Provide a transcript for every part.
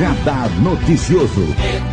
Radar Noticioso.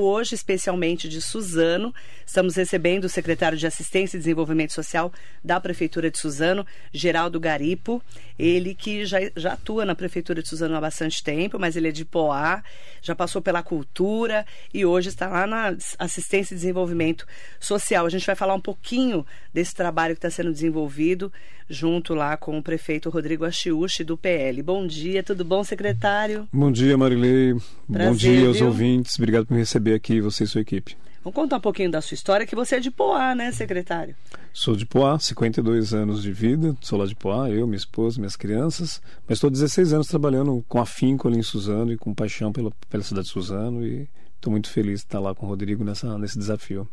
Hoje, especialmente de Suzano, estamos recebendo o secretário de Assistência e Desenvolvimento Social da Prefeitura de Suzano, Geraldo Garipo. Ele que já, já atua na Prefeitura de Suzano há bastante tempo, mas ele é de Poá, já passou pela cultura e hoje está lá na Assistência e Desenvolvimento Social. A gente vai falar um pouquinho desse trabalho que está sendo desenvolvido junto lá com o prefeito Rodrigo Achiuchi, do PL. Bom dia, tudo bom, secretário? Bom dia, Marilei. Prazer, bom dia aos viu? ouvintes. Obrigado por me receber aqui, você e sua equipe. Vamos contar um pouquinho da sua história, que você é de Poá, né, secretário? Sou de Poá, 52 anos de vida, sou lá de Poá, eu, minha esposa, minhas crianças, mas estou 16 anos trabalhando com afinco ali em Suzano e com paixão pela, pela cidade de Suzano e estou muito feliz de estar lá com o Rodrigo nessa, nesse desafio.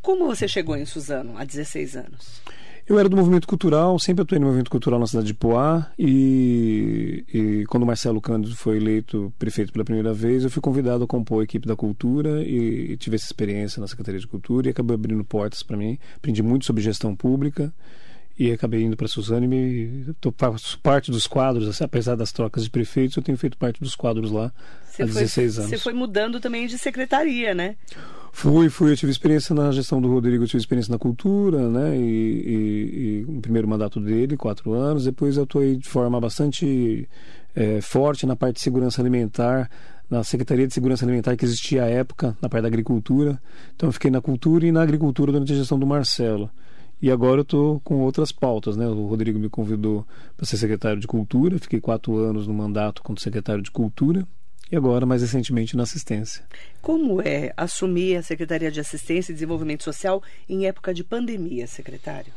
Como você chegou em Suzano há 16 anos? Eu era do movimento cultural, sempre atuei no movimento cultural na cidade de Poá e, e, quando o Marcelo Cândido foi eleito prefeito pela primeira vez, eu fui convidado a compor a equipe da cultura e, e tive essa experiência na Secretaria de Cultura e acabou abrindo portas para mim. Aprendi muito sobre gestão pública e acabei indo para Suzane e me tô, faço parte dos quadros, assim, apesar das trocas de prefeitos, eu tenho feito parte dos quadros lá você há 16 foi, anos. Você foi mudando também de secretaria, né? Fui, fui. Eu tive experiência na gestão do Rodrigo, eu tive experiência na cultura, né? E, e, e o primeiro mandato dele, quatro anos. Depois eu atuei de forma bastante é, forte na parte de segurança alimentar, na Secretaria de Segurança Alimentar que existia à época, na parte da agricultura. Então eu fiquei na cultura e na agricultura durante a gestão do Marcelo. E agora eu estou com outras pautas, né? O Rodrigo me convidou para ser secretário de Cultura, fiquei quatro anos no mandato como secretário de Cultura e agora, mais recentemente, na assistência. Como é assumir a Secretaria de Assistência e Desenvolvimento Social em época de pandemia, secretário?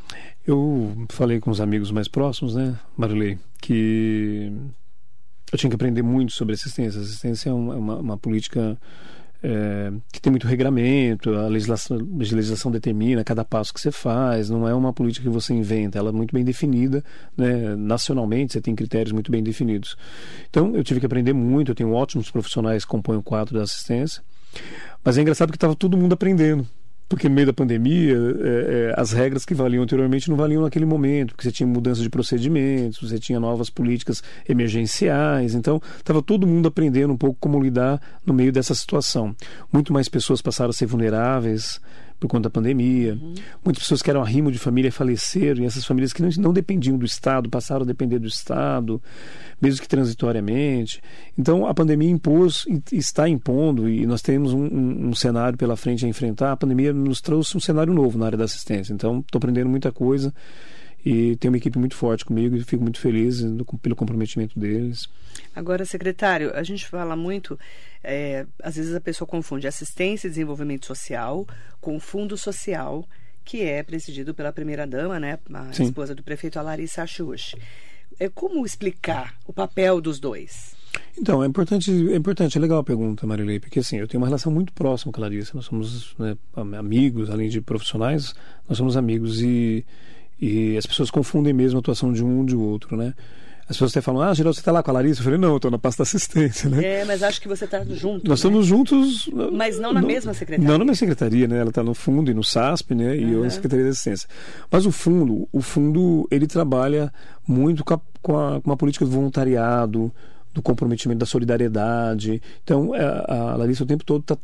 Eu falei com os amigos mais próximos, né, Marilei, que eu tinha que aprender muito sobre assistência. Assistência é uma, uma, uma política é, que tem muito regramento, a legislação, legislação determina cada passo que você faz, não é uma política que você inventa, ela é muito bem definida, né? nacionalmente você tem critérios muito bem definidos. Então eu tive que aprender muito, eu tenho ótimos profissionais que compõem o quadro da assistência, mas é engraçado que estava todo mundo aprendendo porque no meio da pandemia é, é, as regras que valiam anteriormente não valiam naquele momento, porque você tinha mudança de procedimentos, você tinha novas políticas emergenciais, então estava todo mundo aprendendo um pouco como lidar no meio dessa situação. Muito mais pessoas passaram a ser vulneráveis, por conta da pandemia. Uhum. Muitas pessoas que eram arrimo de família faleceram, e essas famílias que não, não dependiam do Estado passaram a depender do Estado, mesmo que transitoriamente. Então a pandemia impôs, está impondo, e nós temos um, um, um cenário pela frente a enfrentar. A pandemia nos trouxe um cenário novo na área da assistência. Então estou aprendendo muita coisa e tenho uma equipe muito forte comigo e fico muito feliz pelo comprometimento deles. Agora, secretário, a gente fala muito, é, às vezes a pessoa confunde assistência e desenvolvimento social com fundo social, que é presidido pela primeira-dama, né, a Sim. esposa do prefeito, a Larissa Achuch. É, como explicar o papel dos dois? Então, é importante, é importante, é legal a pergunta, Marilei, porque assim, eu tenho uma relação muito próxima com a Larissa, nós somos né, amigos, além de profissionais, nós somos amigos e e as pessoas confundem mesmo a atuação de um de outro, né? As pessoas até falam, ah, Geraldo, você está lá com a Larissa? Eu falei, não, eu estou na pasta da assistência, né? É, mas acho que você está junto. Nós né? estamos juntos. Mas não na mesma secretaria. Não na mesma secretaria, né? Ela está no fundo e no SASP, né? E uhum. eu na Secretaria de Assistência. Mas o fundo, o fundo, ele trabalha muito com a, com a, com a política do voluntariado, do comprometimento da solidariedade. Então, é, a, a Larissa o tempo todo está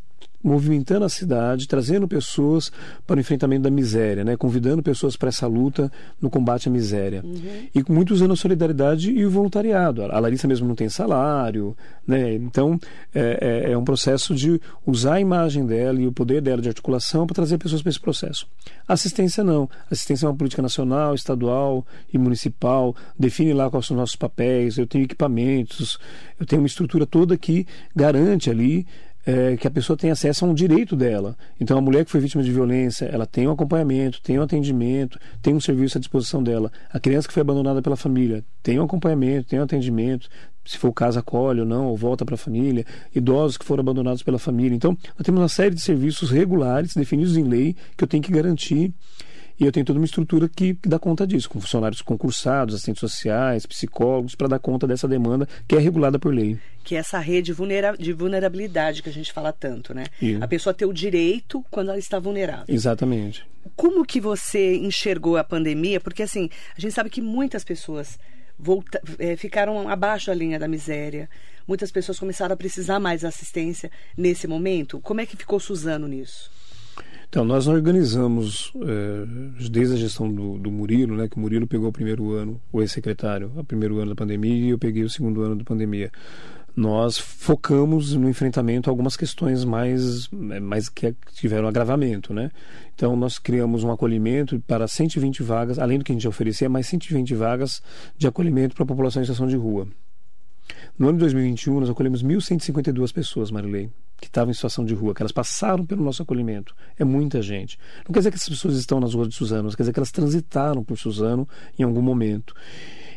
movimentando a cidade, trazendo pessoas para o enfrentamento da miséria, né? convidando pessoas para essa luta no combate à miséria. Uhum. E muito usando a solidariedade e o voluntariado. A Larissa mesmo não tem salário, né? então é, é, é um processo de usar a imagem dela e o poder dela de articulação para trazer pessoas para esse processo. Assistência não. Assistência é uma política nacional, estadual e municipal, define lá quais são os nossos papéis, eu tenho equipamentos, eu tenho uma estrutura toda que garante ali é, que a pessoa tem acesso a um direito dela. Então, a mulher que foi vítima de violência, ela tem um acompanhamento, tem um atendimento, tem um serviço à disposição dela. A criança que foi abandonada pela família tem um acompanhamento, tem um atendimento, se for o caso, acolhe ou não, ou volta para a família. Idosos que foram abandonados pela família. Então, nós temos uma série de serviços regulares, definidos em lei, que eu tenho que garantir e eu tenho toda uma estrutura que, que dá conta disso, com funcionários concursados, assistentes sociais, psicólogos, para dar conta dessa demanda que é regulada por lei. Que é essa rede de vulnerabilidade que a gente fala tanto, né? A pessoa ter o direito quando ela está vulnerável. Exatamente. Como que você enxergou a pandemia? Porque assim, a gente sabe que muitas pessoas volta, é, ficaram abaixo da linha da miséria. Muitas pessoas começaram a precisar mais assistência nesse momento. Como é que ficou Suzano nisso? Então, nós organizamos, é, desde a gestão do, do, Murilo, né, que o Murilo pegou o primeiro ano, o ex-secretário, o primeiro ano da pandemia, e eu peguei o segundo ano da pandemia nós focamos no enfrentamento a algumas questões mais, mais que tiveram agravamento, né? Então nós criamos um acolhimento para 120 vagas, além do que a gente oferecia, mais 120 vagas de acolhimento para a população em situação de rua. No ano de 2021 nós acolhemos 1.152 pessoas, Marilei, que estavam em situação de rua, que elas passaram pelo nosso acolhimento. É muita gente. Não quer dizer que essas pessoas estão nas ruas de Suzano, quer dizer que elas transitaram por Suzano em algum momento.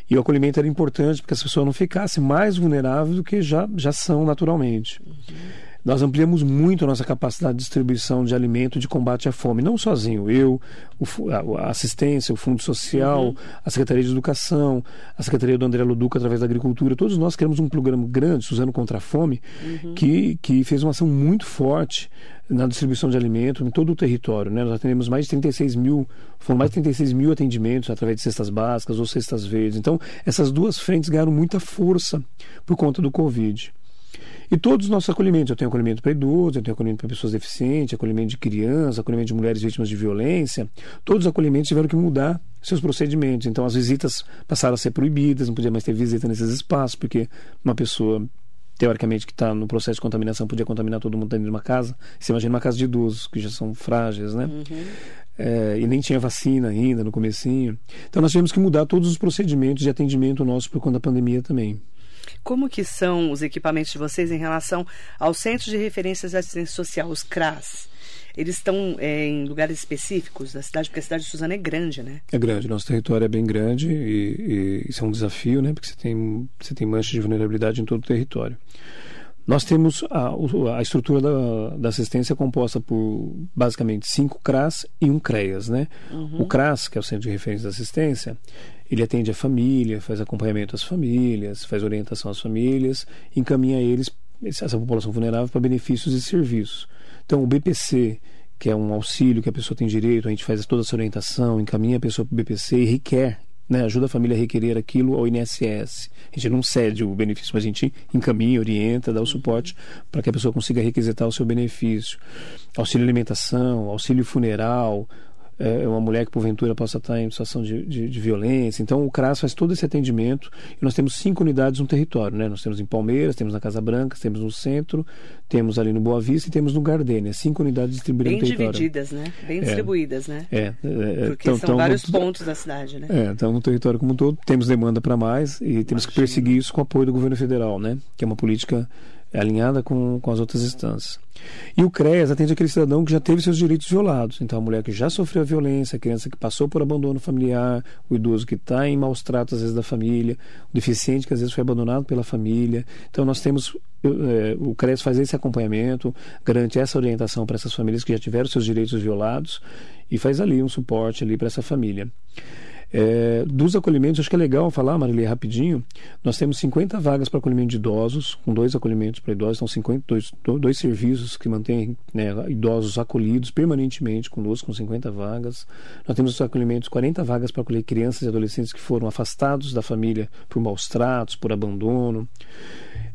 E o acolhimento era importante porque as pessoas não ficassem mais vulneráveis do que já, já são naturalmente. Uhum. Nós ampliamos muito a nossa capacidade de distribuição de alimento de combate à fome, não sozinho, eu, o, a, assistência, o Fundo Social, uhum. a Secretaria de Educação, a Secretaria do André Luduca através da Agricultura, todos nós criamos um programa grande, Suzano contra a Fome, uhum. que, que fez uma ação muito forte na distribuição de alimento em todo o território. Né? Nós atendemos mais de 36 mil, foram mais de 36 mil atendimentos através de cestas básicas ou cestas verdes. Então, essas duas frentes ganharam muita força por conta do Covid. E todos os nossos acolhimentos, eu tenho acolhimento para idosos, eu tenho acolhimento para pessoas deficientes, acolhimento de crianças, acolhimento de mulheres vítimas de violência, todos os acolhimentos tiveram que mudar seus procedimentos. Então as visitas passaram a ser proibidas, não podia mais ter visita nesses espaços, porque uma pessoa teoricamente, que está no processo de contaminação, podia contaminar todo mundo dentro de uma casa. Você imagina uma casa de idosos, que já são frágeis, né? Uhum. É, e nem tinha vacina ainda no comecinho. Então nós tivemos que mudar todos os procedimentos de atendimento nosso por conta da pandemia também. Como que são os equipamentos de vocês em relação aos Centros de Referências de Assistência Social, os CRAS? Eles estão é, em lugares específicos da cidade, porque a cidade de Suzano é grande, né? É grande, nosso território é bem grande e, e isso é um desafio, né? Porque você tem, você tem manchas de vulnerabilidade em todo o território. Nós temos a, a estrutura da, da, assistência composta por basicamente cinco CRAS e um CREAS, né? Uhum. O CRAS, que é o Centro de Referência de Assistência, ele atende a família, faz acompanhamento às famílias, faz orientação às famílias, encaminha eles, essa população vulnerável, para benefícios e serviços. Então, o BPC, que é um auxílio que a pessoa tem direito, a gente faz toda essa orientação, encaminha a pessoa para o BPC e requer, né, ajuda a família a requerer aquilo ao INSS. A gente não cede o benefício, mas a gente encaminha, orienta, dá o suporte para que a pessoa consiga requisitar o seu benefício. Auxílio alimentação, auxílio funeral, é, é uma mulher que porventura possa estar em situação de, de, de, violência. Então o CRAS faz todo esse atendimento e nós temos cinco unidades no território, né? Nós temos em Palmeiras, temos na Casa Branca, temos no centro, temos ali no Boa Vista e temos no Gardênia. Cinco unidades distribuídas Bem no território. divididas, né? Bem distribuídas, é, né? É. é Porque então, são então, vários no, pontos da cidade, né? É, então no território como um todo temos demanda para mais e temos Imagina. que perseguir isso com o apoio do governo federal, né? Que é uma política é alinhada com, com as outras instâncias. E o CREAS atende aquele cidadão que já teve seus direitos violados. Então, a mulher que já sofreu violência, a criança que passou por abandono familiar, o idoso que está em maus tratos, às vezes, da família, o deficiente que às vezes foi abandonado pela família. Então, nós temos. É, o CREAS faz esse acompanhamento, garante essa orientação para essas famílias que já tiveram seus direitos violados e faz ali um suporte ali para essa família. É, dos acolhimentos, acho que é legal falar, Marilê, rapidinho. Nós temos 50 vagas para acolhimento de idosos, com dois acolhimentos para idosos, são 50, dois, dois serviços que mantêm né, idosos acolhidos permanentemente conosco, com 50 vagas. Nós temos os acolhimentos, 40 vagas para acolher crianças e adolescentes que foram afastados da família por maus tratos, por abandono.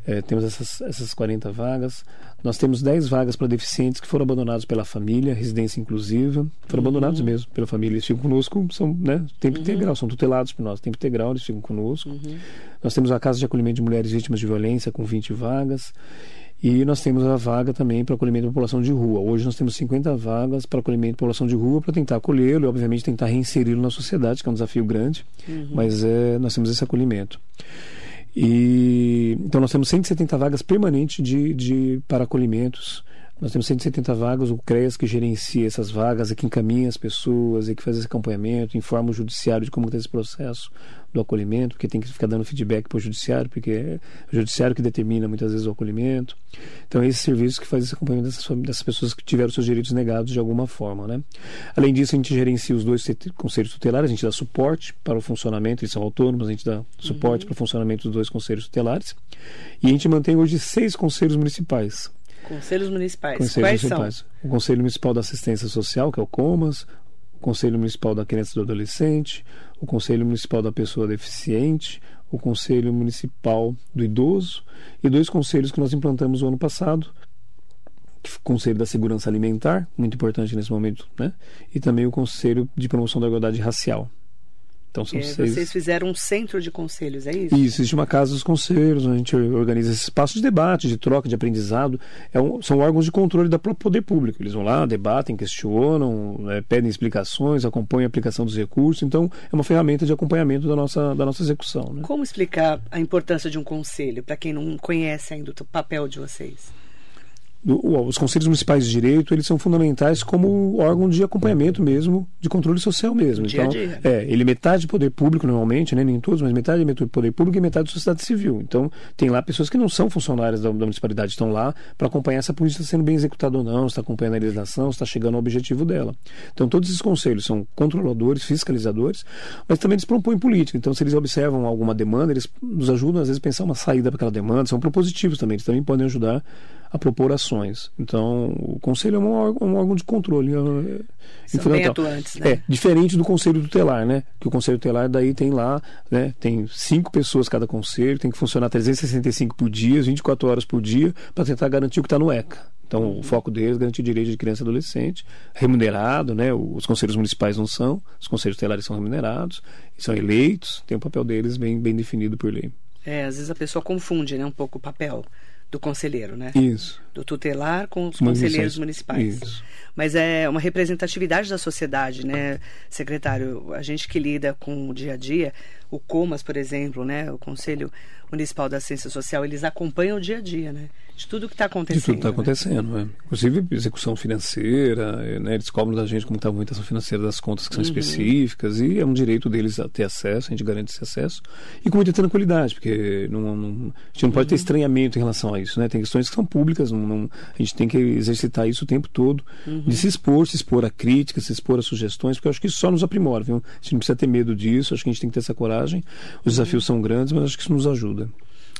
É, temos essas, essas 40 vagas. Nós temos 10 vagas para deficientes que foram abandonados pela família, residência inclusiva. Foram uhum. abandonados mesmo pela família. Eles ficam conosco, são né, tempo uhum. integral, são tutelados por nós. Tempo integral, eles ficam conosco. Uhum. Nós temos a Casa de Acolhimento de Mulheres Vítimas de Violência, com 20 vagas. E nós temos a vaga também para acolhimento da população de rua. Hoje nós temos 50 vagas para acolhimento da população de rua para tentar acolhê-lo e, obviamente, tentar reinseri-lo na sociedade, que é um desafio grande, uhum. mas é, nós temos esse acolhimento. E, então nós temos 170 vagas permanentes de, de, para acolhimentos. Nós temos 170 vagas, o CREAS que gerencia essas vagas, é que encaminha as pessoas, é que faz esse acompanhamento, informa o judiciário de como está esse processo do acolhimento, porque tem que ficar dando feedback para o judiciário, porque é o judiciário que determina muitas vezes o acolhimento. Então, é esse serviço que faz esse acompanhamento dessas, dessas pessoas que tiveram seus direitos negados de alguma forma. Né? Além disso, a gente gerencia os dois conselhos tutelares, a gente dá suporte para o funcionamento, eles são autônomos, a gente dá suporte uhum. para o funcionamento dos dois conselhos tutelares. E a gente mantém hoje seis conselhos municipais. Conselhos municipais. Conselhos Quais municipais. são? O Conselho Municipal da Assistência Social, que é o COMAS, o Conselho Municipal da Criança e do Adolescente, o Conselho Municipal da Pessoa Deficiente, o Conselho Municipal do Idoso e dois conselhos que nós implantamos o ano passado, o Conselho da Segurança Alimentar, muito importante nesse momento, né? e também o Conselho de Promoção da Igualdade Racial. Então são é, seis. Vocês fizeram um centro de conselhos, é isso? Isso, existe uma casa dos conselhos, a gente organiza esse espaço de debate, de troca, de aprendizado. É um, são órgãos de controle do poder público. Eles vão lá, debatem, questionam, né, pedem explicações, acompanham a aplicação dos recursos. Então, é uma ferramenta de acompanhamento da nossa, da nossa execução. Né? Como explicar a importância de um conselho, para quem não conhece ainda o papel de vocês? Os conselhos municipais de direito eles são fundamentais como órgão de acompanhamento mesmo de controle social mesmo. Dia então dia. é ele é metade poder público normalmente né nem todos mas metade é poder público e metade sociedade civil. Então tem lá pessoas que não são funcionárias da, da municipalidade estão lá para acompanhar se a polícia está sendo bem executada ou não está acompanhando a legislação está chegando ao objetivo dela. Então todos esses conselhos são controladores fiscalizadores mas também eles propõem política. Então se eles observam alguma demanda eles nos ajudam às vezes a pensar uma saída para aquela demanda são propositivos também eles também podem ajudar a propor ações. Então, o conselho é um órgão, um órgão de controle. É, São bem atuantes, né? É, diferente do conselho tutelar, né? Que o conselho tutelar daí tem lá, né? Tem cinco pessoas cada conselho, tem que funcionar 365 por dia, 24 horas por dia, para tentar garantir o que está no ECA. Então, o foco deles é garantir direito de criança e adolescente, remunerado, né? Os conselhos municipais não são, os conselhos tutelares são remunerados, são eleitos, tem o papel deles bem, bem definido por lei. É, às vezes a pessoa confunde, né, um pouco o papel do conselheiro, né? Isso. Do tutelar com os conselheiros municipais. Isso. Mas é uma representatividade da sociedade, né, secretário? A gente que lida com o dia a dia, o COMAS, por exemplo, né, o Conselho Municipal da Ciência Social, eles acompanham o dia a dia, né? De tudo que está acontecendo. De tudo que está né? acontecendo, né? Inclusive execução financeira, né? eles cobram da gente como está a movimentação financeira das contas que são uhum. específicas e é um direito deles a ter acesso, a gente garante esse acesso e com muita tranquilidade, porque não, não, a gente não pode ter uhum. estranhamento em relação a isso, né? Tem questões que são públicas, não, não, a gente tem que exercitar isso o tempo todo, uhum. de se expor, se expor a críticas, se expor a sugestões, porque eu acho que isso só nos aprimora, viu? A gente não precisa ter medo disso, acho que a gente tem que ter essa coragem. Os desafios são grandes, mas acho que isso nos ajuda.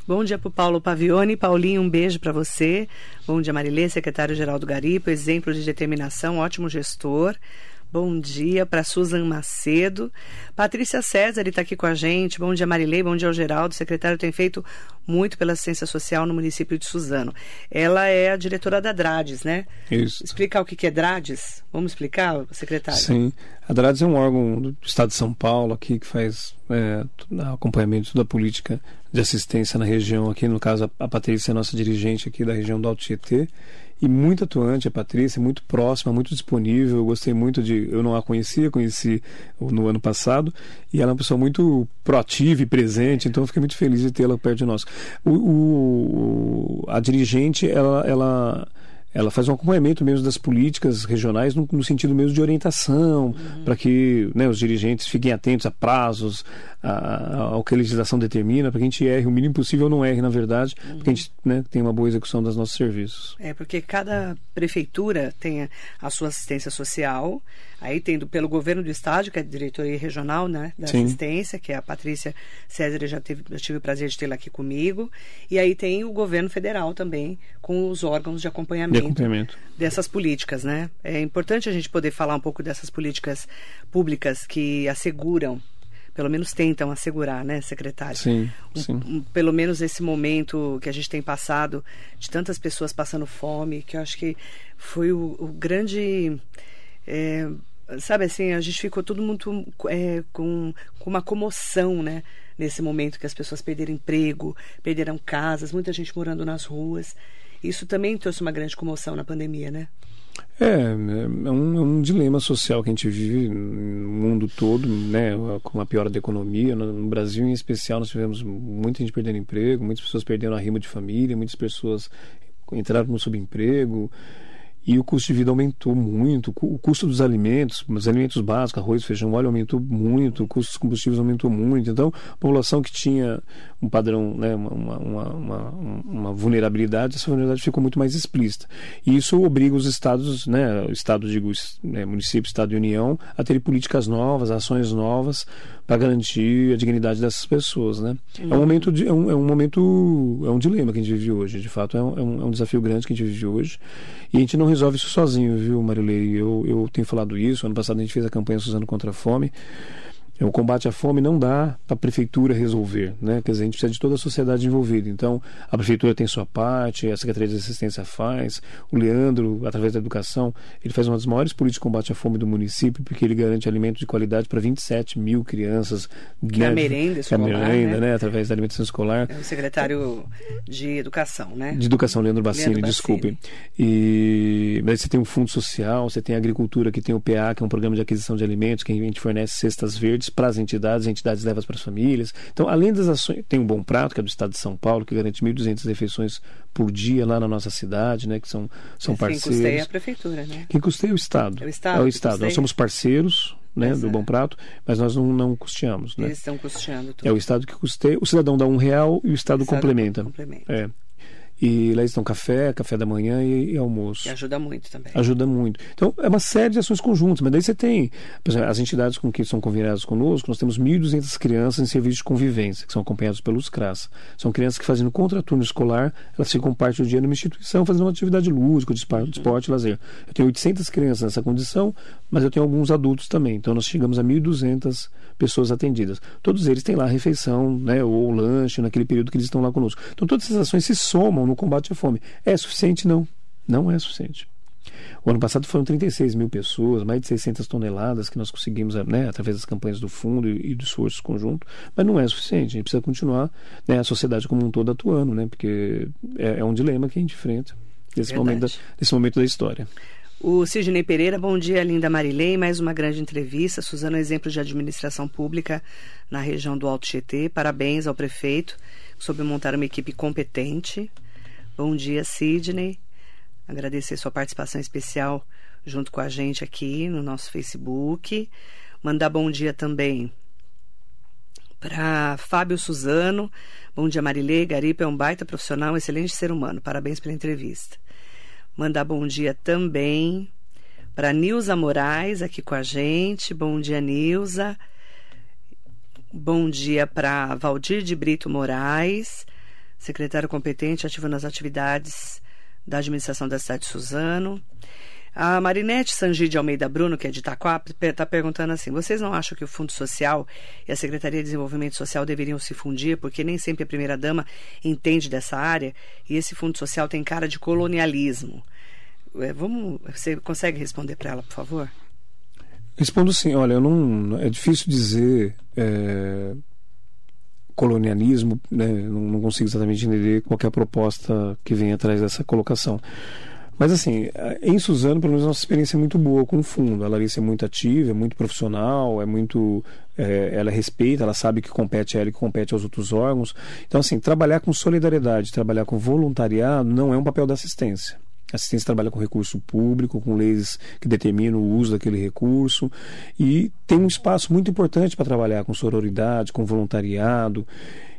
Bom dia para o Paulo Pavione. Paulinho, um beijo para você. Bom dia, Marilê, secretário-geral do Garipo, exemplo de determinação, ótimo gestor. Bom dia para Susan Macedo. Patrícia César está aqui com a gente. Bom dia, Marilei. Bom dia ao Geraldo. O secretário tem feito muito pela assistência social no município de Suzano. Ela é a diretora da DRADES, né? Isso. Explicar o que é DRADES? Vamos explicar, secretário? Sim. A DRADES é um órgão do Estado de São Paulo aqui que faz é, acompanhamento da política de assistência na região. Aqui, no caso, a Patrícia é nossa dirigente aqui da região do Alto Tietê e muito atuante, a Patrícia, muito próxima, muito disponível. Eu gostei muito de. Eu não a conhecia, conheci no ano passado, e ela é uma pessoa muito proativa e presente, então eu fiquei muito feliz de tê-la perto de nós. O, o, a dirigente, ela, ela ela faz um acompanhamento mesmo das políticas regionais no, no sentido mesmo de orientação, uhum. para que né, os dirigentes fiquem atentos a prazos, a, a, ao que a legislação determina, para que a gente erre o mínimo possível ou não erre, na verdade, uhum. porque a gente né, tem uma boa execução dos nossos serviços. É, porque cada prefeitura tem a, a sua assistência social, aí tendo pelo governo do estado, que é a diretoria regional né, da Sim. assistência, que é a Patrícia César, já, teve, eu tive o prazer de tê-la aqui comigo, e aí tem o governo federal também, com os órgãos de acompanhamento, de acompanhamento. dessas políticas, né? É importante a gente poder falar um pouco dessas políticas públicas que asseguram pelo menos tentam assegurar, né, secretário? Sim, sim. Um, pelo menos esse momento que a gente tem passado de tantas pessoas passando fome, que eu acho que foi o, o grande. É, sabe assim, a gente ficou tudo muito é, com, com uma comoção, né? Nesse momento que as pessoas perderam emprego, perderam casas, muita gente morando nas ruas. Isso também trouxe uma grande comoção na pandemia, né? É, é um, é um, dilema social que a gente vive no mundo todo, né, com a piora da economia. No Brasil, em especial, nós tivemos muita gente perdendo emprego, muitas pessoas perdendo a rima de família, muitas pessoas entraram no subemprego e o custo de vida aumentou muito, o custo dos alimentos, os alimentos básicos, arroz, feijão, óleo aumentou muito, o custo dos combustíveis aumentou muito. Então, a população que tinha um padrão, né, uma, uma, uma, uma vulnerabilidade, essa vulnerabilidade ficou muito mais explícita. E isso obriga os estados, né, o estado, digo, né, município, estado e união, a terem políticas novas, ações novas para garantir a dignidade dessas pessoas, né? Uhum. É um momento de, é um, é um momento é um dilema que a gente vive hoje, de fato é um, é um, é um desafio grande que a gente vive hoje e a gente não resolve isso sozinho, viu, Marilei? Eu, eu tenho falado isso. Ano passado a gente fez a campanha Suzano contra a Fome O combate à fome não dá para a prefeitura resolver, né? Quer dizer, a gente precisa de toda a sociedade envolvida. Então, a prefeitura tem sua parte, a Secretaria de Assistência faz, o Leandro, através da educação, ele faz uma das maiores políticas de combate à fome do município, porque ele garante alimento de qualidade para 27 mil crianças. Né? é a merenda escolar, é a merenda, né? né? Através da alimentação escolar. É o secretário de Educação, né? De Educação, Leandro Bassini, Leandro desculpe. E mas você tem um fundo social, você tem a agricultura, que tem o PA, que é um programa de aquisição de alimentos, que a gente fornece cestas verdes para as entidades, as entidades levam para as famílias. Então, além das ações, tem o Bom Prato, que é do Estado de São Paulo, que garante 1.200 refeições por dia lá na nossa cidade, né, que são, são parceiros. Quem custeia é a prefeitura, né? Quem custeia é o Estado. É o Estado. É o Estado. Nós somos parceiros né, do Bom Prato, mas nós não, não custeamos. Né? Eles estão custeando tudo. É o Estado que custeia, o cidadão dá um real e o Estado, o Estado complementa. complementa. É. E lá estão café, café da manhã e, e almoço. E ajuda muito também. Ajuda muito. Então, é uma série de ações conjuntas, mas daí você tem, por exemplo, as entidades com que são convidadas conosco, nós temos 1.200 crianças em serviço de convivência, que são acompanhadas pelos CRAS. São crianças que fazendo contraturno escolar, elas ficam parte do dia numa instituição fazendo uma atividade lúdica, de esporte, esporte lazer. Eu tenho 800 crianças nessa condição, mas eu tenho alguns adultos também. Então, nós chegamos a 1.200 pessoas atendidas. Todos eles têm lá a refeição, né, ou lanche, naquele período que eles estão lá conosco. Então, todas essas ações se somam no combate à fome. É suficiente? Não. Não é suficiente. O ano passado foram 36 mil pessoas, mais de 600 toneladas que nós conseguimos né, através das campanhas do fundo e, e do esforço conjunto, mas não é suficiente. A gente precisa continuar, né, a sociedade como um todo atuando, né, porque é, é um dilema que a gente enfrenta nesse momento, da, nesse momento da história. O Sidney Pereira, bom dia, linda Marilei. Mais uma grande entrevista. Suzano, exemplo de administração pública na região do Alto Tietê. Parabéns ao prefeito sobre montar uma equipe competente. Bom dia, Sidney. Agradecer sua participação especial junto com a gente aqui no nosso Facebook. Mandar bom dia também para Fábio Suzano. Bom dia, Marilei. Garipa é um baita profissional, um excelente ser humano. Parabéns pela entrevista. Mandar bom dia também para Nilza Moraes aqui com a gente. Bom dia, Nilza. Bom dia para Valdir de Brito Moraes, secretário competente ativo nas atividades da administração da cidade de Suzano. A Marinete Sangi de Almeida Bruno, que é de Itaquá, está perguntando assim: vocês não acham que o Fundo Social e a Secretaria de Desenvolvimento Social deveriam se fundir, porque nem sempre a primeira-dama entende dessa área e esse Fundo Social tem cara de colonialismo? É, vamos, você consegue responder para ela, por favor? Respondo sim. Olha, eu não, é difícil dizer é, colonialismo, né? não, não, consigo exatamente entender qual é a proposta que vem atrás dessa colocação. Mas assim, em Suzano, pelo menos, a nossa experiência é muito boa com o fundo. A Larissa é muito ativa, é muito profissional, é muito. É, ela respeita, ela sabe que compete a ela e que compete aos outros órgãos. Então, assim, trabalhar com solidariedade, trabalhar com voluntariado não é um papel da assistência. A assistência trabalha com recurso público, com leis que determinam o uso daquele recurso e tem um espaço muito importante para trabalhar com sororidade, com voluntariado.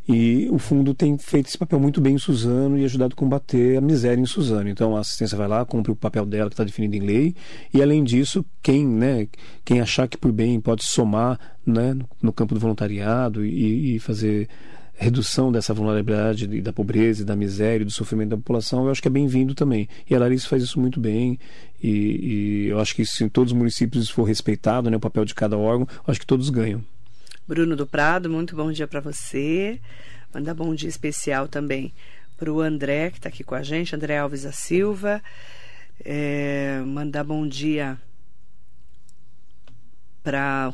E o fundo tem feito esse papel muito bem em Suzano e ajudado a combater a miséria em Suzano. Então a assistência vai lá, cumpre o papel dela que está definido em lei. E além disso, quem, né, quem achar que por bem pode somar né, no campo do voluntariado e, e fazer redução dessa vulnerabilidade da pobreza, da miséria, do sofrimento da população, eu acho que é bem-vindo também. E a Larissa faz isso muito bem. E, e eu acho que se em todos os municípios for respeitado né, o papel de cada órgão, eu acho que todos ganham. Bruno do Prado, muito bom dia para você. Mandar bom dia especial também para o André, que está aqui com a gente, André Alves da Silva. É, mandar bom dia para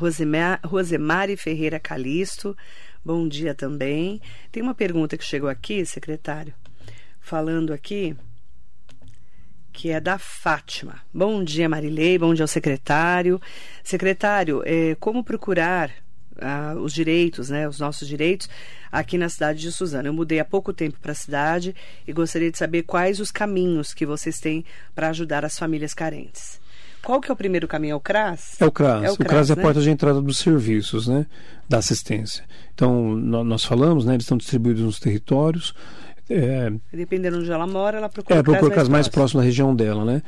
Rosemari Ferreira Calisto. Bom dia também. Tem uma pergunta que chegou aqui, secretário, falando aqui que é da Fátima. Bom dia, Marilei. Bom dia ao secretário. Secretário, é, como procurar ah, os direitos, né, os nossos direitos aqui na cidade de Suzano? Eu mudei há pouco tempo para a cidade e gostaria de saber quais os caminhos que vocês têm para ajudar as famílias carentes. Qual que é o primeiro caminho? É o CRAS? É o CRAS. É o, CRAS, o CRAS é a né? porta de entrada dos serviços, né? Da assistência. Então, nós falamos, né? Eles estão distribuídos nos territórios. É, Dependendo de onde ela mora, ela procura é, procura o CRAS mais, próximo da região dela, né?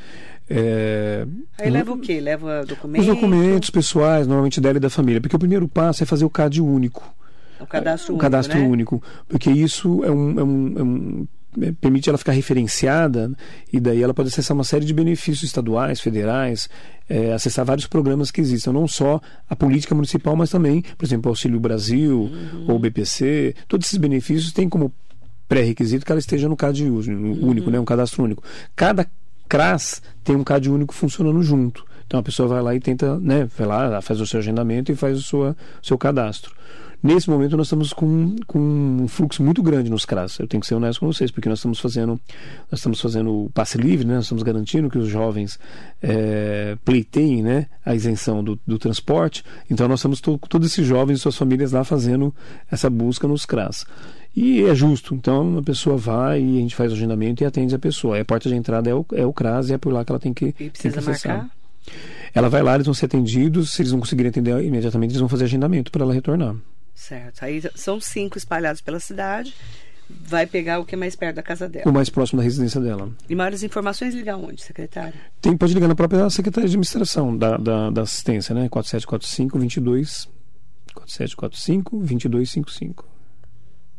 É, Aí leva o quê? Leva documentos? Os documentos pessoais, normalmente dela e da família. Porque o primeiro passo é fazer o CAD único. O cadastro o único. cadastro né? único. Porque isso é um, é um, é um é, permite ela ficar referenciada e daí ela pode acessar uma série de benefícios estaduais, federais, é, acessar vários programas que existem, não só a política municipal, mas também, por exemplo, o Auxílio Brasil uhum. ou o BPC. Todos esses benefícios têm como pré-requisito que ela esteja no CAD uhum. único, né, um cadastro único. Cada CRAS tem um CAD único funcionando junto. Então a pessoa vai lá e tenta, né, vai lá, faz o seu agendamento e faz o seu, seu cadastro. Nesse momento nós estamos com, com um fluxo muito grande nos CRAS. Eu tenho que ser honesto com vocês, porque nós estamos fazendo nós estamos fazendo o passe livre, né? nós estamos garantindo que os jovens é, pleiteiem né? a isenção do, do transporte. Então nós estamos to, todos esses jovens e suas famílias lá fazendo essa busca nos CRAS. E é justo. Então a pessoa vai e a gente faz o agendamento e atende a pessoa. a porta de entrada é o, é o CRAS e é por lá que ela tem que, e precisa que marcar? Ela vai lá, eles vão ser atendidos. Se eles não conseguirem atender imediatamente, eles vão fazer agendamento para ela retornar. Certo. Aí são cinco espalhados pela cidade. Vai pegar o que é mais perto da casa dela. O mais próximo da residência dela. E maiores informações ligar onde, secretário? Tem, pode ligar na própria Secretaria de Administração da, da, da Assistência, né? 4745 22 4745 2255.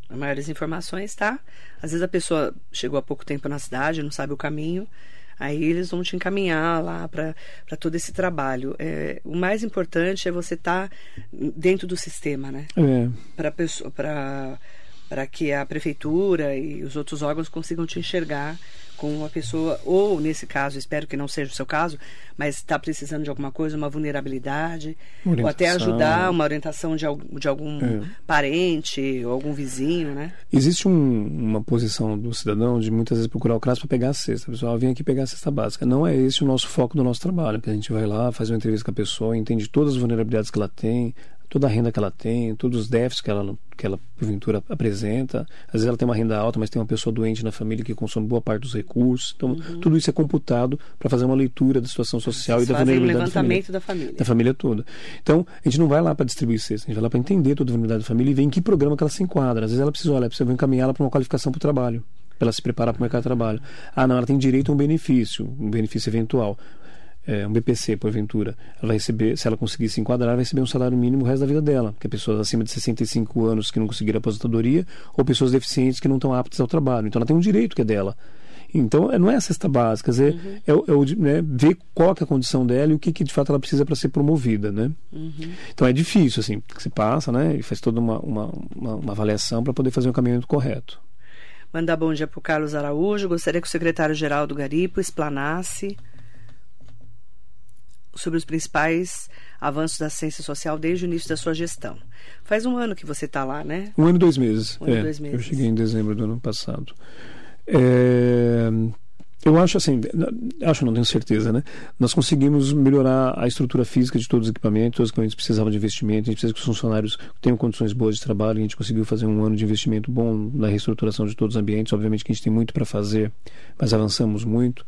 Maiores informações, tá? Às vezes a pessoa chegou há pouco tempo na cidade, não sabe o caminho. Aí eles vão te encaminhar lá para todo esse trabalho. É, o mais importante é você estar tá dentro do sistema, né? É. Para pessoa, para para que a prefeitura e os outros órgãos consigam te enxergar com uma pessoa, ou nesse caso, espero que não seja o seu caso, mas está precisando de alguma coisa, uma vulnerabilidade, orientação. ou até ajudar uma orientação de, de algum é. parente ou algum vizinho, né? Existe um, uma posição do cidadão de muitas vezes procurar o CRAS para pegar a cesta. Pessoal vem aqui pegar a cesta básica. Não é esse o nosso foco do nosso trabalho, que a gente vai lá, faz uma entrevista com a pessoa, entende todas as vulnerabilidades que ela tem, toda a renda que ela tem, todos os déficits que ela, que ela porventura apresenta. Às vezes ela tem uma renda alta, mas tem uma pessoa doente na família que consome boa parte dos recursos. Então, uhum. tudo isso é computado para fazer uma leitura da situação social Vocês e da vulnerabilidade um levantamento da família. da família. Da família toda. Então, a gente não vai lá para distribuir cesta, a gente vai lá para entender toda a vulnerabilidade da família e ver em que programa que ela se enquadra. Às vezes ela precisa, olha, precisa encaminhá-la para uma qualificação para o trabalho para ela se preparar para o mercado de trabalho. Ah, não, ela tem direito a um benefício, um benefício eventual um BPC, porventura, ela vai receber, se ela conseguir se enquadrar, vai receber um salário mínimo o resto da vida dela, porque pessoas acima de 65 anos que não conseguiram aposentadoria ou pessoas deficientes que não estão aptas ao trabalho. Então ela tem um direito que é dela. Então, é, não é a cesta básica, quer dizer, uhum. é, é né, ver qual é a condição dela e o que, que de fato ela precisa para ser promovida, né? Uhum. Então, é difícil, assim, que se passa, né, e faz toda uma, uma, uma, uma avaliação para poder fazer o um caminhamento correto. Mandar bom dia para o Carlos Araújo. Gostaria que o secretário-geral do Garipo explanasse sobre os principais avanços da ciência social desde o início da sua gestão. Faz um ano que você está lá, né? Um ano e dois meses. Um ano e é, dois meses. Eu cheguei em dezembro do ano passado. É, eu acho assim, acho não tenho certeza, né? Nós conseguimos melhorar a estrutura física de todos os equipamentos, os equipamentos precisavam de investimento, a gente precisa que os funcionários tenham condições boas de trabalho, a gente conseguiu fazer um ano de investimento bom na reestruturação de todos os ambientes, obviamente que a gente tem muito para fazer, mas avançamos muito.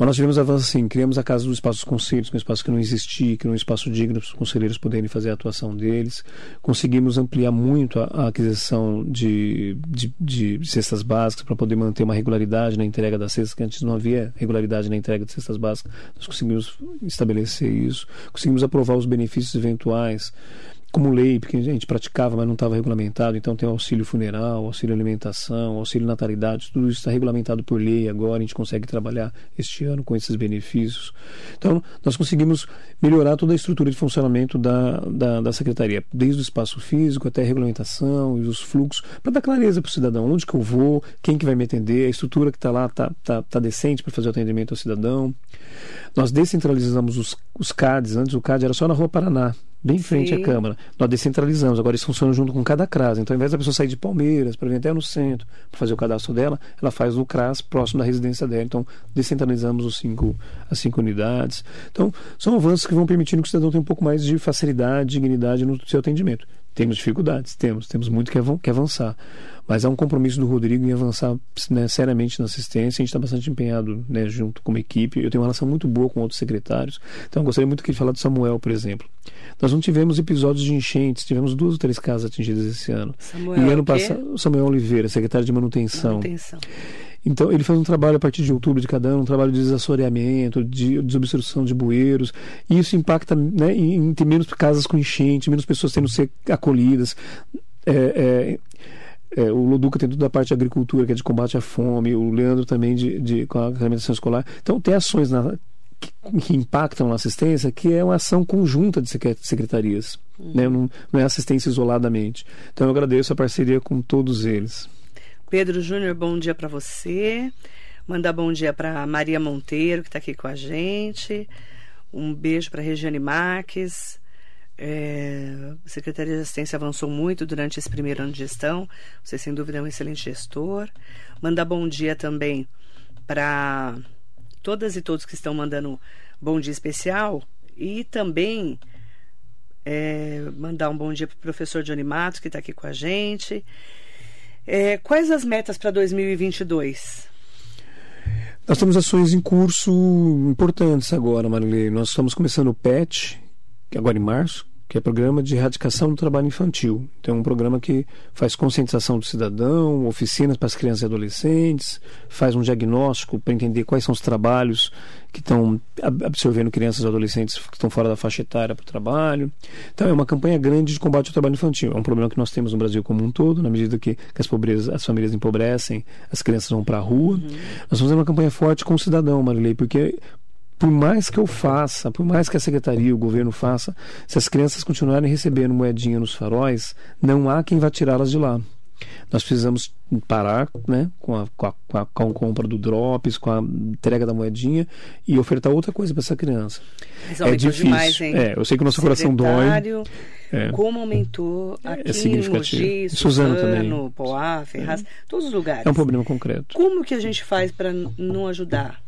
Mas nós tivemos avanços assim, criamos a Casa dos Espaços Conselhos, que é um espaço que não existia, que era um espaço digno para os conselheiros poderem fazer a atuação deles. Conseguimos ampliar muito a, a aquisição de, de, de, cestas básicas para poder manter uma regularidade na entrega das cestas, que antes não havia regularidade na entrega de cestas básicas. Nós conseguimos estabelecer isso. Conseguimos aprovar os benefícios eventuais como lei, porque a gente praticava, mas não estava regulamentado. Então tem o auxílio funeral, auxílio alimentação, auxílio natalidade, tudo isso está regulamentado por lei agora. A gente consegue trabalhar este ano com esses benefícios. Então nós conseguimos melhorar toda a estrutura de funcionamento da, da, da secretaria, desde o espaço físico até a regulamentação e os fluxos, para dar clareza para o cidadão onde que eu vou, quem que vai me atender, a estrutura que está lá está tá, tá decente para fazer o atendimento ao cidadão. Nós descentralizamos os, os CADs. Antes o CAD era só na Rua Paraná bem em frente Sim. à Câmara. Nós descentralizamos, agora eles funcionam junto com cada CRAS. Então, ao invés da pessoa sair de Palmeiras para vir até no centro para fazer o cadastro dela, ela faz no CRAS próximo da residência dela. Então, descentralizamos os cinco, as cinco unidades. Então, são avanços que vão permitindo que o cidadão tenha um pouco mais de facilidade, dignidade no seu atendimento. Temos dificuldades, temos, temos muito que avançar. Mas há um compromisso do Rodrigo em avançar né, seriamente na assistência. A gente está bastante empenhado né, junto como equipe. Eu tenho uma relação muito boa com outros secretários. Então, gostaria muito que ele falasse do Samuel, por exemplo. Nós não tivemos episódios de enchentes, tivemos duas ou três casas atingidas esse ano. Samuel, e ano passado, Samuel Oliveira, secretário de manutenção. manutenção. Então, ele faz um trabalho a partir de outubro de cada ano, um trabalho de desassoreamento, de desobstrução de bueiros. E isso impacta né, em, ter menos casas com enchente, menos pessoas tendo ser acolhidas. É, é, É, o Loduca tem tudo da parte de agricultura, que é de combate à fome, o Leandro também de, de com a alimentação escolar. Então tem ações na, que, que, impactam na assistência, que é uma ação conjunta de secretarias. Uhum. Né? Não, não é assistência isoladamente. Então eu agradeço a parceria com todos eles. Pedro Júnior, bom dia para você. Mandar bom dia para Maria Monteiro, que está aqui com a gente. Um beijo para Regiane Marques. É, a Secretaria de Assistência avançou muito durante esse primeiro ano de gestão. Você, sem dúvida, é um excelente gestor. Mandar bom dia também para todas e todos que estão mandando bom dia especial. E também é, mandar um bom dia para o professor Johnny Matos, que está aqui com a gente. É, quais as metas para 2022? Nós temos ações em curso importantes agora, Marilei. Nós estamos começando o PET, agora em março, que é Programa de Erradicação do Trabalho Infantil. Então, é um programa que faz conscientização do cidadão, oficinas para as crianças e adolescentes, faz um diagnóstico para entender quais são os trabalhos que estão absorvendo crianças e adolescentes que estão fora da faixa etária para o trabalho. Então, é uma campanha grande de combate ao trabalho infantil. É um problema que nós temos no Brasil como um todo, na medida que, que as, pobrezas, as famílias empobrecem, as crianças vão para a rua. Uhum. Nós fazemos uma campanha forte com o cidadão, Marilei, porque por mais que eu faça, por mais que a secretaria, o governo faça, se as crianças continuarem recebendo moedinha nos faróis, não há quem vá tirá-las de lá. Nós precisamos parar né, com, a, com, a, com, a, com a compra do Drops, com a entrega da moedinha e ofertar outra coisa para essa criança. Mas é difícil. Demais, hein? É, eu sei que o nosso coração dói. É. Como aumentou aqui é significativo. Mogi, Suzano, também. Poá, Ferraz, é. todos os lugares. É um problema concreto. Como que a gente faz para não ajudar?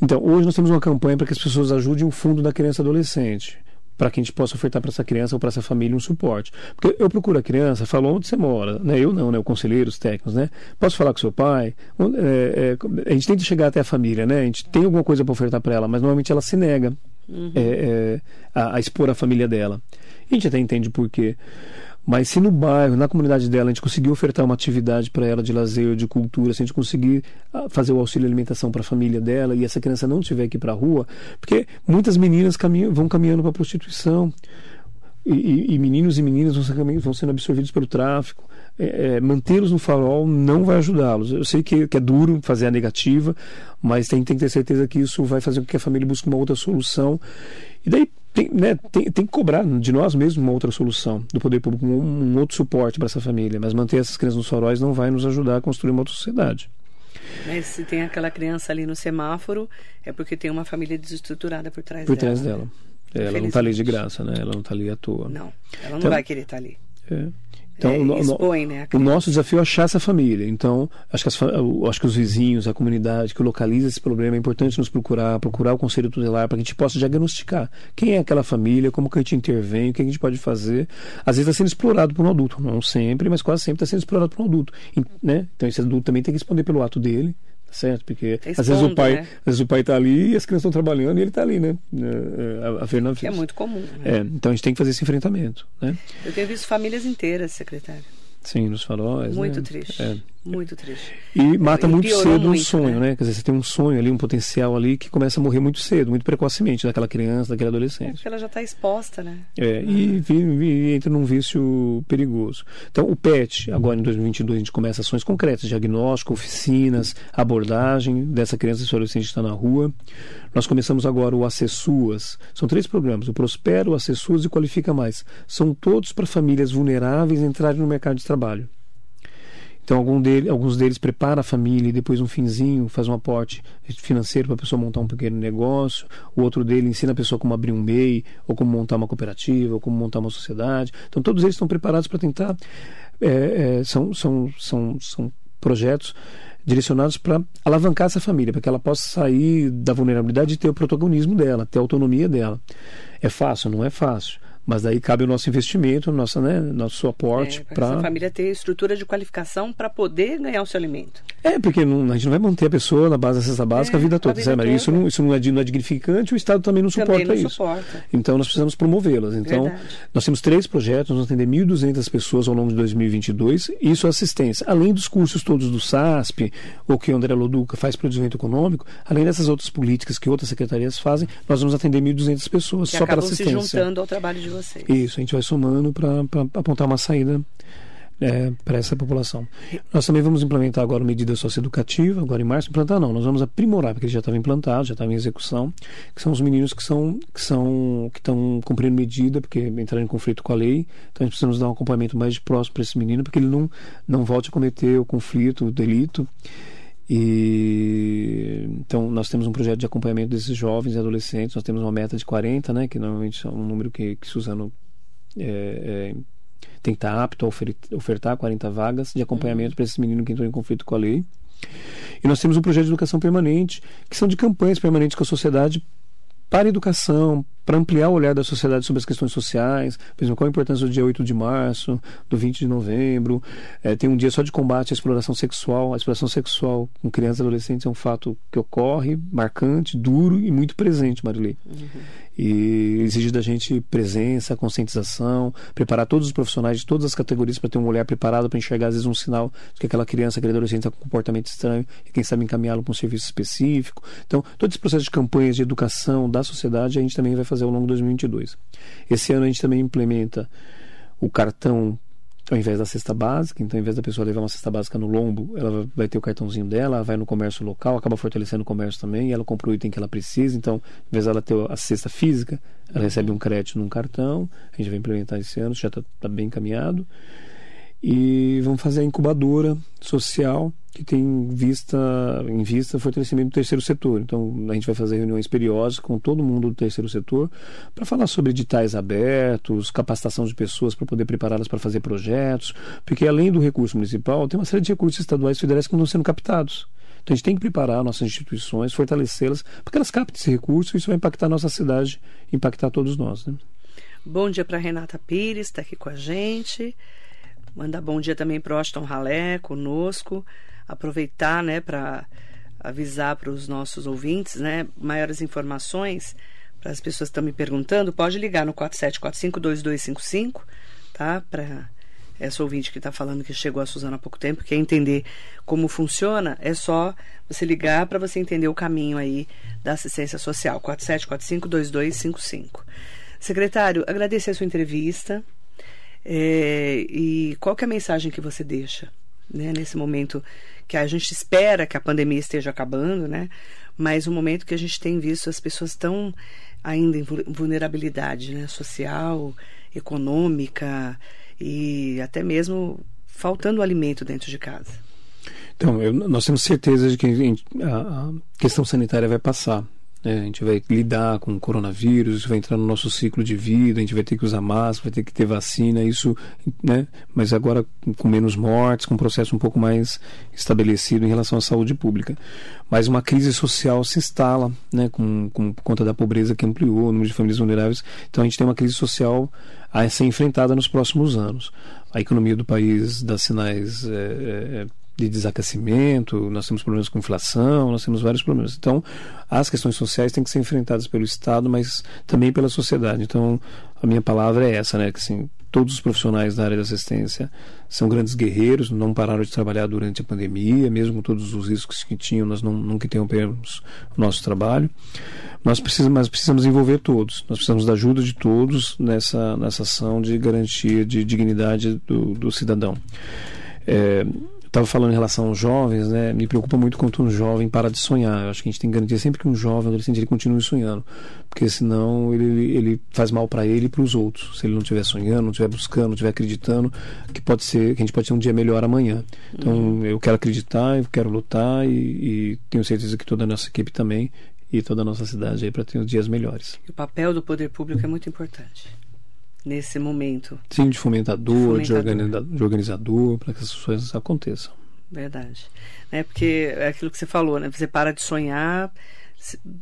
Então, hoje nós temos uma campanha para que as pessoas ajudem o fundo da criança e adolescente para que a gente possa ofertar para essa criança ou para essa família um suporte. Porque eu procuro a criança, falo onde você mora, né? Eu não, né? O conselheiro, os técnicos, né? Posso falar com seu pai? É, é, a gente tenta chegar até a família, né? A gente tem alguma coisa para ofertar para ela, mas normalmente ela se nega uhum. é, é a, a, expor a família dela. A gente até entende por quê. Mas se no bairro, na comunidade dela, a gente conseguir ofertar uma atividade para ela de lazer, de cultura, se a gente conseguir ah, fazer o auxílio alimentação para a família dela e essa criança não tiver que ir para a rua, porque muitas meninas caminham, vão caminhando para a prostituição. E, e, e, meninos e meninas vão, vão sendo absorvidos pelo tráfico. É, é, mantê-los no farol não vai ajudá-los. Eu sei que, que, é duro fazer a negativa, mas tem, tem que ter certeza que isso vai fazer com que a família busque uma outra solução. E daí tem, né, tem, tem que cobrar de nós mesmos uma outra solução, do poder público, um, um outro suporte para essa família. Mas manter essas crianças nos faróis não vai nos ajudar a construir uma outra sociedade. Mas se tem aquela criança ali no semáforo, é porque tem uma família desestruturada por trás por dela. Por trás dela. Ela não está ali de graça, né? Ela não está ali à toa. Não, ela não então, vai querer estar tá ali. É. Então, é, o, expõe, né, o, nosso desafio é achar essa família. Então, acho que, as, acho que os vizinhos, a comunidade que localiza esse problema, é importante nos procurar, procurar o conselho tutelar para que a gente possa diagnosticar quem é aquela família, como que a gente intervém, o que a gente pode fazer. Às vezes está sendo explorado por um adulto, não sempre, mas quase sempre está sendo explorado por um adulto. Né? Então, esse adulto também tem que responder pelo ato dele certo? Porque tá às vezes o pai, né? às vezes o pai está ali e as crianças estão trabalhando e ele está ali, né? É, a, a Fernanda fez. É muito comum. Né? É, então a gente tem que fazer esse enfrentamento, né? Eu tenho visto famílias inteiras, secretário. Sim, nos faróis. Muito né? triste. É. Muito triste. E mata e muito cedo muito, um sonho, né? né? Quer dizer, você tem um sonho ali, um potencial ali que começa a morrer muito cedo, muito precocemente, daquela criança, daquele adolescente. É porque ela já está exposta, né? É, e, e, entra num vício perigoso. Então, o PET, agora em 2022, a gente começa ações concretas, diagnóstico, oficinas, abordagem dessa criança e adolescente que está na rua. Nós começamos agora o Acessuas. São três programas, o Prospera, o Acessuas e o Qualifica Mais. São todos para famílias vulneráveis entrarem no mercado de trabalho. Então, algum dele, alguns deles prepara a família e depois um finzinho faz um aporte financeiro para a pessoa montar um pequeno negócio. O outro dele ensina a pessoa como abrir um MEI, ou como montar uma cooperativa, ou como montar uma sociedade. Então, todos eles estão preparados para tentar. É, é, são, são, são, são projetos direcionados para alavancar essa família, para que ela possa sair da vulnerabilidade e ter o protagonismo dela, ter a autonomia dela. É fácil? Não é fácil mas daí cabe o nosso investimento, nossa, né, nosso aporte é, para a família ter estrutura de qualificação para poder ganhar o seu alimento. É, porque não, a gente não vai manter a pessoa na base da cesta básica é, a vida toda, a vida Toda. Isso, não, isso não, é, não é dignificante, o Estado também não suporta também não isso. Suporta. Então nós precisamos promovê-las. Então Verdade. nós temos três projetos, nós vamos atender 1.200 pessoas ao longo de 2022, isso é assistência. Além dos cursos todos do SASP, ou que o André Loduca faz para o desenvolvimento econômico, além dessas outras políticas que outras secretarias fazem, nós vamos atender 1.200 pessoas que só para assistência. se juntando ao trabalho de vocês. Isso, a gente vai somando para apontar uma saída é, para essa população. Nós também vamos implementar agora medida socioeducativa, agora em março, implantar não, nós vamos aprimorar, porque ele já estava implantado, já estava em execução, que são os meninos que são que são que estão cumprindo medida, porque entraram em conflito com a lei, então gente precisamos dar um acompanhamento mais próximo para esse menino, porque ele não, não volte a cometer o conflito, o delito. E então nós temos um projeto de acompanhamento desses jovens e adolescentes. Nós temos uma meta de 40, né, que normalmente é um número que, que Suzano é, é, tem que estar apto a ofertar 40 vagas de acompanhamento uhum. para esse menino que entrou em conflito com a lei. E nós temos um projeto de educação permanente, que são de campanhas permanentes com a sociedade para a educação, para ampliar o olhar da sociedade sobre as questões sociais, por exemplo, qual a importância do dia 8 de março, do 20 de novembro, é, tem um dia só de combate à exploração sexual, a exploração sexual com crianças e adolescentes é um fato que ocorre, marcante, duro e muito presente, Marilei. Uhum e exige da gente presença, conscientização, preparar todos os profissionais de todas as categorias para ter um olhar preparado para enxergar às vezes um sinal de que aquela criança, aquele adolescente está com um comportamento estranho e quem sabe encaminhá-lo para um serviço específico. Então, todo esse processo de campanhas de educação da sociedade a gente também vai fazer ao longo de 2022. Esse ano a gente também implementa o cartão ao invés da cesta básica, então ao invés da pessoa levar uma cesta básica no lombo, ela vai ter o cartãozinho dela, vai no comércio local, acaba fortalecendo o comércio também, ela compra o item que ela precisa, então ao invés dela ter a cesta física, ela recebe um crédito num cartão, a gente vai implementar esse ano, já está tá bem encaminhado e vamos fazer a incubadora social que tem vista, em vista fortalecimento do terceiro setor. Então, a gente vai fazer reuniões periódicas com todo mundo do terceiro setor para falar sobre editais abertos, capacitação de pessoas para poder prepará-las para fazer projetos, porque além do recurso municipal, tem uma série de recursos estaduais e federais que não estão sendo captados. Então, a gente tem que preparar nossas instituições, fortalecê-las, para que elas captem esse recurso e isso vai impactar a nossa cidade, impactar todos nós. Né? Bom dia para Renata Pires, está aqui com a gente. Mandar bom dia também para o Austin Ralé, conosco. Aproveitar, né, para avisar para os nossos ouvintes, né, maiores informações para as pessoas que estão me perguntando, pode ligar no 47452255, tá? Para essa ouvinte que está falando que chegou a Suzana há pouco tempo, quer entender como funciona, é só você ligar para você entender o caminho aí da assistência social. 47452255. Secretário, agradecer a sua entrevista. É, e qual é a mensagem que você deixa né, nesse momento que a gente espera que a pandemia esteja acabando, né? Mas o momento que a gente tem visto as pessoas tão ainda em vulnerabilidade né, social, econômica e até mesmo faltando alimento dentro de casa. Então, eu, nós temos certeza de que a, a questão sanitária vai passar. Né? A gente vai lidar com o coronavírus, isso vai entrar no nosso ciclo de vida, a gente vai ter que usar máscara, vai ter que ter vacina, isso, né? Mas agora com menos mortes, com um processo um pouco mais estabelecido em relação à saúde pública. Mas uma crise social se instala, né? Com, com por conta da pobreza que ampliou, o número de famílias vulneráveis. Então a gente tem uma crise social a ser enfrentada nos próximos anos. A economia do país dá sinais é, é, de desaquecimento, nós temos problemas com inflação, nós temos vários problemas. Então, as questões sociais têm que ser enfrentadas pelo Estado, mas também pela sociedade. Então, a minha palavra é essa, né? Que assim, todos os profissionais da área de assistência são grandes guerreiros, não pararam de trabalhar durante a pandemia, mesmo com todos os riscos que tinham, nós não, nunca interrompemos o nosso trabalho. Nós precisamos, mas precisamos envolver todos, nós precisamos da ajuda de todos nessa, nessa ação de garantia de dignidade do, do cidadão. É, estava falando em relação aos jovens, né? Me preocupa muito quando um jovem para de sonhar. Eu acho que a gente tem que garantir sempre que um jovem, adolescente, ele continue sonhando, porque senão ele, ele faz mal para ele e para os outros. Se ele não estiver sonhando, não estiver buscando, não estiver acreditando, que pode ser, que a gente pode ter um dia melhor amanhã. Então, uhum. eu quero acreditar, eu quero lutar e, e tenho certeza que toda a nossa equipe também e toda a nossa cidade aí para ter os dias melhores. O papel do poder público é muito importante nesse momento. Sim, de fomentador, de, fomentador. de, organizador, para que essas coisas aconteçam. Verdade. É porque é aquilo que você falou, né? Você para de sonhar,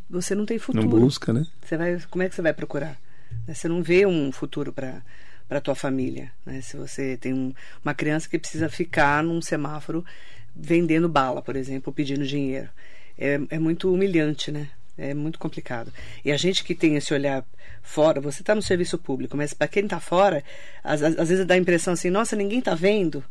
você não tem futuro. Não busca, né? Você vai, como é que você vai procurar? Né? Você não vê um futuro para para tua família, né? Se você tem um, uma criança que precisa ficar num semáforo vendendo bala, por exemplo, pedindo dinheiro, é, é muito humilhante, né? É muito complicado. E a gente que tem esse olhar fora, você está no serviço público, mas para quem está fora, às, às, vezes dá a impressão assim, nossa, ninguém está vendo.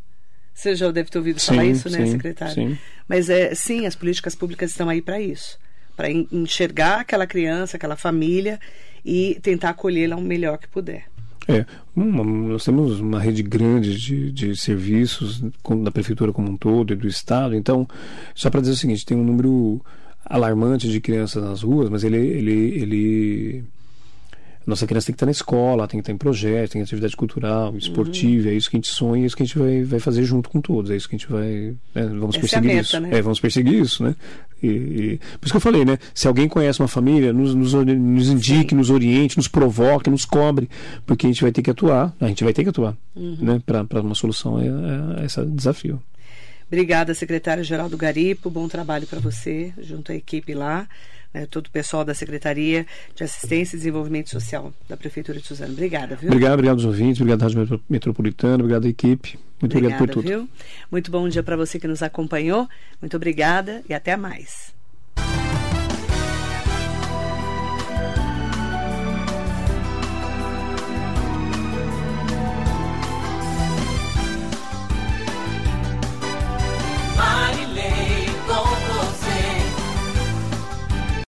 Você já deve ter ouvido falar isso, né, secretário? Sim. Mas é, sim, as políticas públicas estão aí para isso. Para enxergar aquela criança, aquela família e tentar acolhê-la o melhor que puder. É, uma, nós temos uma rede grande de, de serviços da prefeitura como um todo e do estado. Então, só para dizer o seguinte, tem um número alarmante de crianças nas ruas, mas ele, ele, ele nossa criança tem que estar na escola, tem que estar em projeto, tem atividade cultural, esportiva, uhum. é isso que a gente sonha, é isso que a gente vai, vai fazer junto com todos, é isso que a gente vai. Né, vamos Essa perseguir é meta, isso. Né? É, vamos perseguir isso, né? E, e, por isso que eu falei, né? Se alguém conhece uma família, nos, nos, nos indique, Sim. nos oriente, nos provoque, nos cobre, porque a gente vai ter que atuar, a gente vai ter que atuar, uhum. né? Para uma solução a, a, a esse desafio. Obrigada, secretário Geraldo Garipo. Bom trabalho para você, junto à equipe lá né, todo o pessoal da Secretaria de Assistência e Desenvolvimento Social da Prefeitura de Suzano. Obrigada, viu? Obrigado, obrigado aos ouvintes, obrigado à Rádio Metropolitana, obrigado à equipe. Muito obrigada, obrigado por tudo. Viu? Muito bom dia para você que nos acompanhou. Muito obrigada e até mais.